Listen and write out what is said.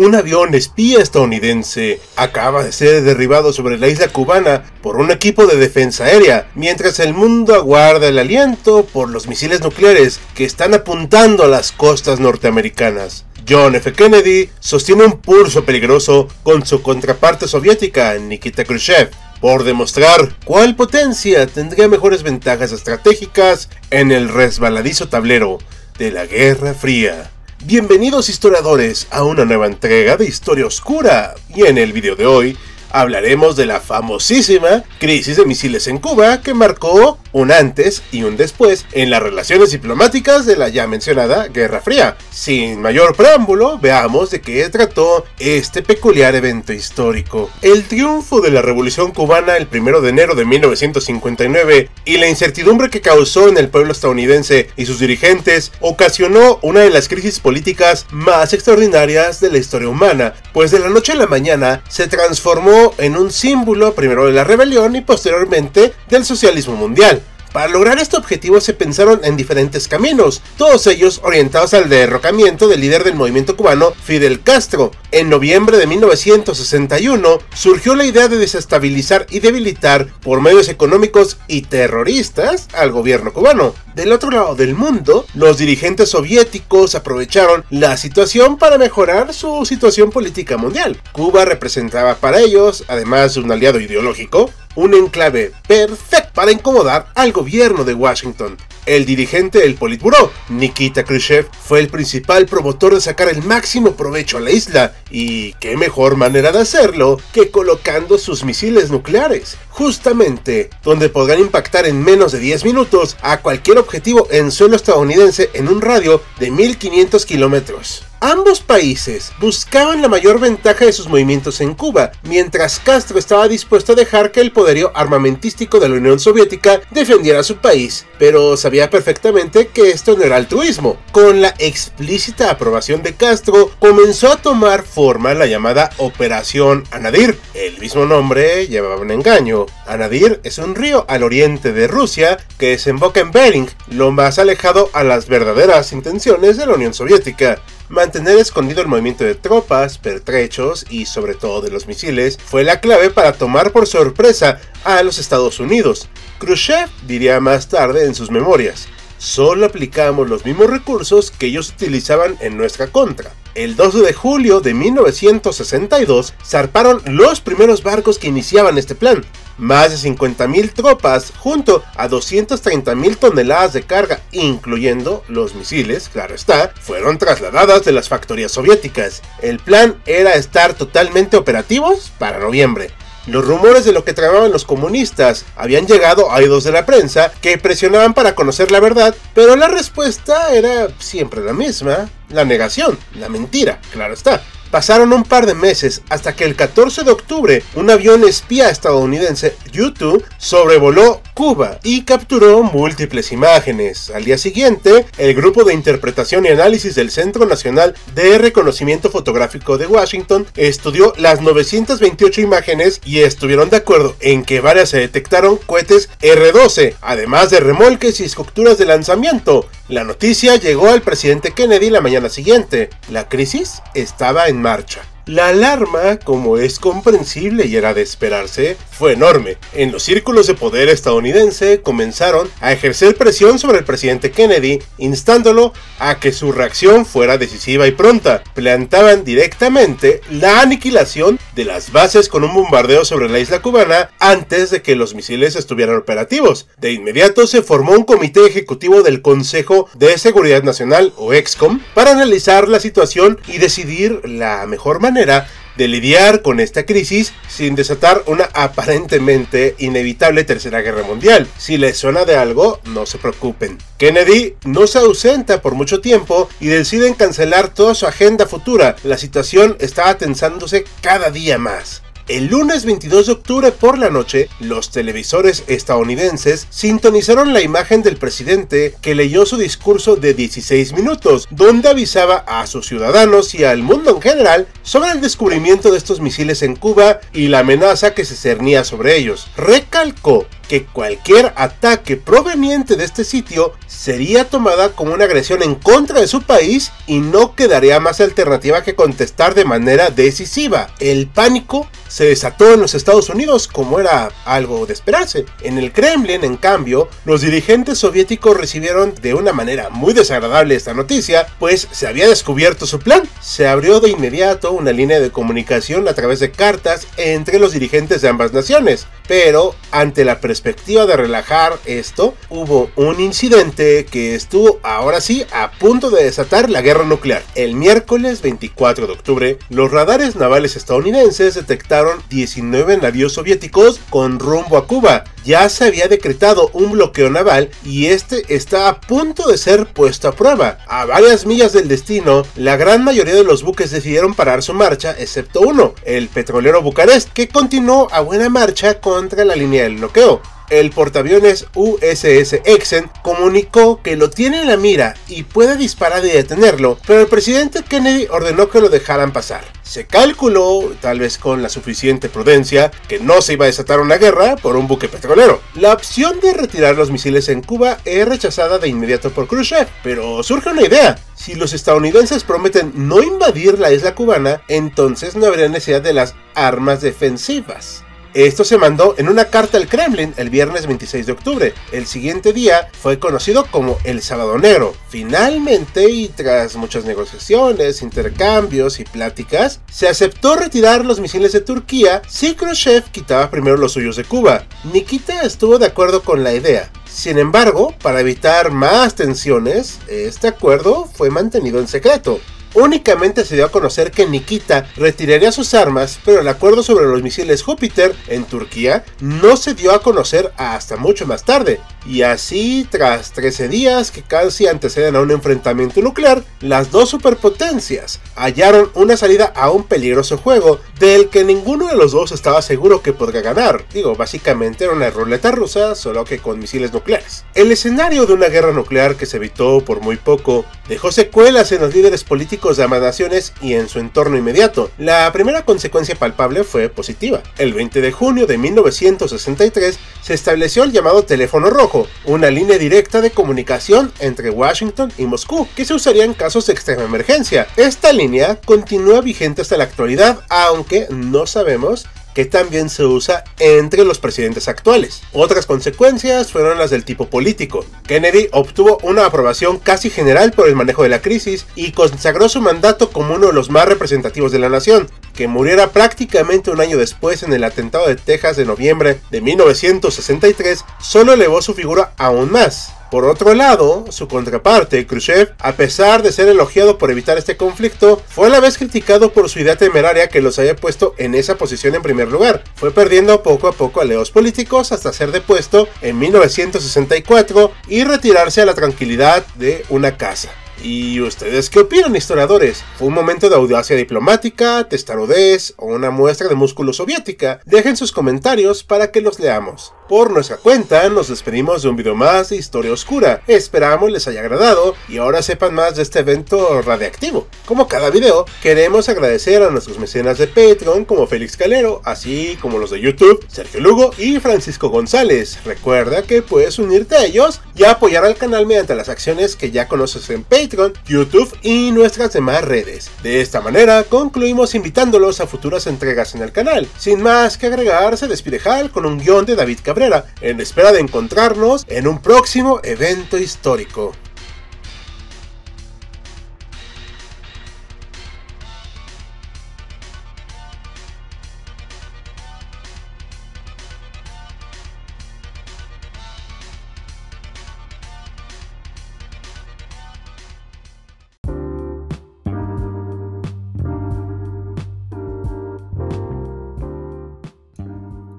Un avión espía estadounidense acaba de ser derribado sobre la isla cubana por un equipo de defensa aérea, mientras el mundo aguarda el aliento por los misiles nucleares que están apuntando a las costas norteamericanas. John F. Kennedy sostiene un pulso peligroso con su contraparte soviética, Nikita Khrushchev, por demostrar cuál potencia tendría mejores ventajas estratégicas en el resbaladizo tablero de la Guerra Fría. Bienvenidos historiadores a una nueva entrega de Historia Oscura. Y en el video de hoy hablaremos de la famosísima crisis de misiles en Cuba que marcó un antes y un después en las relaciones diplomáticas de la ya mencionada Guerra Fría. Sin mayor preámbulo, veamos de qué trató este peculiar evento histórico. El triunfo de la Revolución cubana el 1 de enero de 1959 y la incertidumbre que causó en el pueblo estadounidense y sus dirigentes ocasionó una de las crisis políticas más extraordinarias de la historia humana, pues de la noche a la mañana se transformó en un símbolo primero de la rebelión y posteriormente del socialismo mundial. Para lograr este objetivo se pensaron en diferentes caminos, todos ellos orientados al derrocamiento del líder del movimiento cubano, Fidel Castro. En noviembre de 1961 surgió la idea de desestabilizar y debilitar por medios económicos y terroristas al gobierno cubano. Del otro lado del mundo, los dirigentes soviéticos aprovecharon la situación para mejorar su situación política mundial. Cuba representaba para ellos, además de un aliado ideológico, un enclave perfecto para incomodar al gobierno de Washington. El dirigente del Politburo, Nikita Khrushchev, fue el principal promotor de sacar el máximo provecho a la isla, y qué mejor manera de hacerlo que colocando sus misiles nucleares, justamente donde podrán impactar en menos de 10 minutos a cualquier objetivo en suelo estadounidense en un radio de 1500 kilómetros. Ambos países buscaban la mayor ventaja de sus movimientos en Cuba, mientras Castro estaba dispuesto a dejar que el poderío armamentístico de la Unión Soviética defendiera a su país, pero sabía perfectamente que esto no era altruismo. Con la explícita aprobación de Castro, comenzó a tomar forma la llamada Operación Anadir. El mismo nombre llevaba un engaño. Anadir es un río al oriente de Rusia que desemboca en Bering, lo más alejado a las verdaderas intenciones de la Unión Soviética. Mantener escondido el movimiento de tropas, pertrechos y sobre todo de los misiles fue la clave para tomar por sorpresa a los Estados Unidos. Khrushchev diría más tarde en sus memorias, solo aplicamos los mismos recursos que ellos utilizaban en nuestra contra. El 12 de julio de 1962 zarparon los primeros barcos que iniciaban este plan. Más de 50.000 tropas junto a 230.000 toneladas de carga, incluyendo los misiles, claro está, fueron trasladadas de las factorías soviéticas. El plan era estar totalmente operativos para noviembre. Los rumores de lo que tramaban los comunistas habían llegado a oídos de la prensa que presionaban para conocer la verdad, pero la respuesta era siempre la misma, la negación, la mentira, claro está. Pasaron un par de meses hasta que el 14 de octubre un avión espía estadounidense U-2 sobrevoló Cuba y capturó múltiples imágenes. Al día siguiente, el grupo de interpretación y análisis del Centro Nacional de Reconocimiento Fotográfico de Washington estudió las 928 imágenes y estuvieron de acuerdo en que varias se detectaron cohetes R-12, además de remolques y estructuras de lanzamiento. La noticia llegó al presidente Kennedy la mañana siguiente. La crisis estaba en marcha. La alarma, como es comprensible y era de esperarse, fue enorme. En los círculos de poder estadounidense comenzaron a ejercer presión sobre el presidente Kennedy, instándolo a que su reacción fuera decisiva y pronta. Plantaban directamente la aniquilación de las bases con un bombardeo sobre la isla cubana antes de que los misiles estuvieran operativos. De inmediato se formó un comité ejecutivo del Consejo de Seguridad Nacional o EXCOM para analizar la situación y decidir la mejor manera de lidiar con esta crisis sin desatar una aparentemente inevitable tercera guerra mundial. Si les suena de algo, no se preocupen. Kennedy no se ausenta por mucho tiempo y deciden cancelar toda su agenda futura. La situación estaba tensándose cada día más. El lunes 22 de octubre por la noche, los televisores estadounidenses sintonizaron la imagen del presidente que leyó su discurso de 16 minutos, donde avisaba a sus ciudadanos y al mundo en general sobre el descubrimiento de estos misiles en Cuba y la amenaza que se cernía sobre ellos. Recalcó que cualquier ataque proveniente de este sitio sería tomada como una agresión en contra de su país y no quedaría más alternativa que contestar de manera decisiva. El pánico se desató en los Estados Unidos como era algo de esperarse. En el Kremlin, en cambio, los dirigentes soviéticos recibieron de una manera muy desagradable esta noticia, pues se había descubierto su plan. Se abrió de inmediato una línea de comunicación a través de cartas entre los dirigentes de ambas naciones, pero ante la perspectiva de relajar esto, hubo un incidente que estuvo ahora sí a punto de desatar la guerra nuclear. El miércoles 24 de octubre, los radares navales estadounidenses detectaron 19 navíos soviéticos con rumbo a Cuba. Ya se había decretado un bloqueo naval y este está a punto de ser puesto a prueba. A varias millas del destino, la gran mayoría de los buques decidieron parar su marcha, excepto uno, el petrolero Bucarest, que continuó a buena marcha contra la línea del bloqueo el portaaviones USS Exen comunicó que lo tiene en la mira y puede disparar y detenerlo, pero el presidente Kennedy ordenó que lo dejaran pasar. Se calculó, tal vez con la suficiente prudencia, que no se iba a desatar una guerra por un buque petrolero. La opción de retirar los misiles en Cuba es rechazada de inmediato por Khrushchev, pero surge una idea. Si los estadounidenses prometen no invadir la isla cubana, entonces no habría necesidad de las armas defensivas. Esto se mandó en una carta al Kremlin el viernes 26 de octubre. El siguiente día fue conocido como el Sábado Negro. Finalmente, y tras muchas negociaciones, intercambios y pláticas, se aceptó retirar los misiles de Turquía si Khrushchev quitaba primero los suyos de Cuba. Nikita estuvo de acuerdo con la idea. Sin embargo, para evitar más tensiones, este acuerdo fue mantenido en secreto. Únicamente se dio a conocer que Nikita retiraría sus armas, pero el acuerdo sobre los misiles Júpiter en Turquía no se dio a conocer hasta mucho más tarde. Y así, tras 13 días que casi anteceden a un enfrentamiento nuclear, las dos superpotencias hallaron una salida a un peligroso juego del que ninguno de los dos estaba seguro que podría ganar. Digo, básicamente era una ruleta rusa, solo que con misiles nucleares. El escenario de una guerra nuclear que se evitó por muy poco dejó secuelas en los líderes políticos de ambas naciones y en su entorno inmediato. La primera consecuencia palpable fue positiva. El 20 de junio de 1963 se estableció el llamado teléfono rojo, una línea directa de comunicación entre Washington y Moscú, que se usaría en casos de extrema emergencia. Esta línea continúa vigente hasta la actualidad, aunque no sabemos que también se usa entre los presidentes actuales. Otras consecuencias fueron las del tipo político. Kennedy obtuvo una aprobación casi general por el manejo de la crisis y consagró su mandato como uno de los más representativos de la nación. Que muriera prácticamente un año después en el atentado de Texas de noviembre de 1963 solo elevó su figura aún más. Por otro lado, su contraparte, Khrushchev, a pesar de ser elogiado por evitar este conflicto, fue a la vez criticado por su idea temeraria que los haya puesto en esa posición en primer lugar. Fue perdiendo poco a poco a leos políticos hasta ser depuesto en 1964 y retirarse a la tranquilidad de una casa. ¿Y ustedes qué opinan, historiadores? ¿Fue un momento de audacia diplomática, testarudez o una muestra de músculo soviética? Dejen sus comentarios para que los leamos. Por nuestra cuenta nos despedimos de un video más de Historia Oscura. Esperamos les haya agradado y ahora sepan más de este evento radiactivo. Como cada video, queremos agradecer a nuestros mecenas de Patreon como Félix Calero, así como los de YouTube, Sergio Lugo y Francisco González. Recuerda que puedes unirte a ellos y apoyar al canal mediante las acciones que ya conoces en Patreon, YouTube y nuestras demás redes. De esta manera concluimos invitándolos a futuras entregas en el canal. Sin más que agregar, se despide Hal con un guion de David Cabrera en espera de encontrarnos en un próximo evento histórico.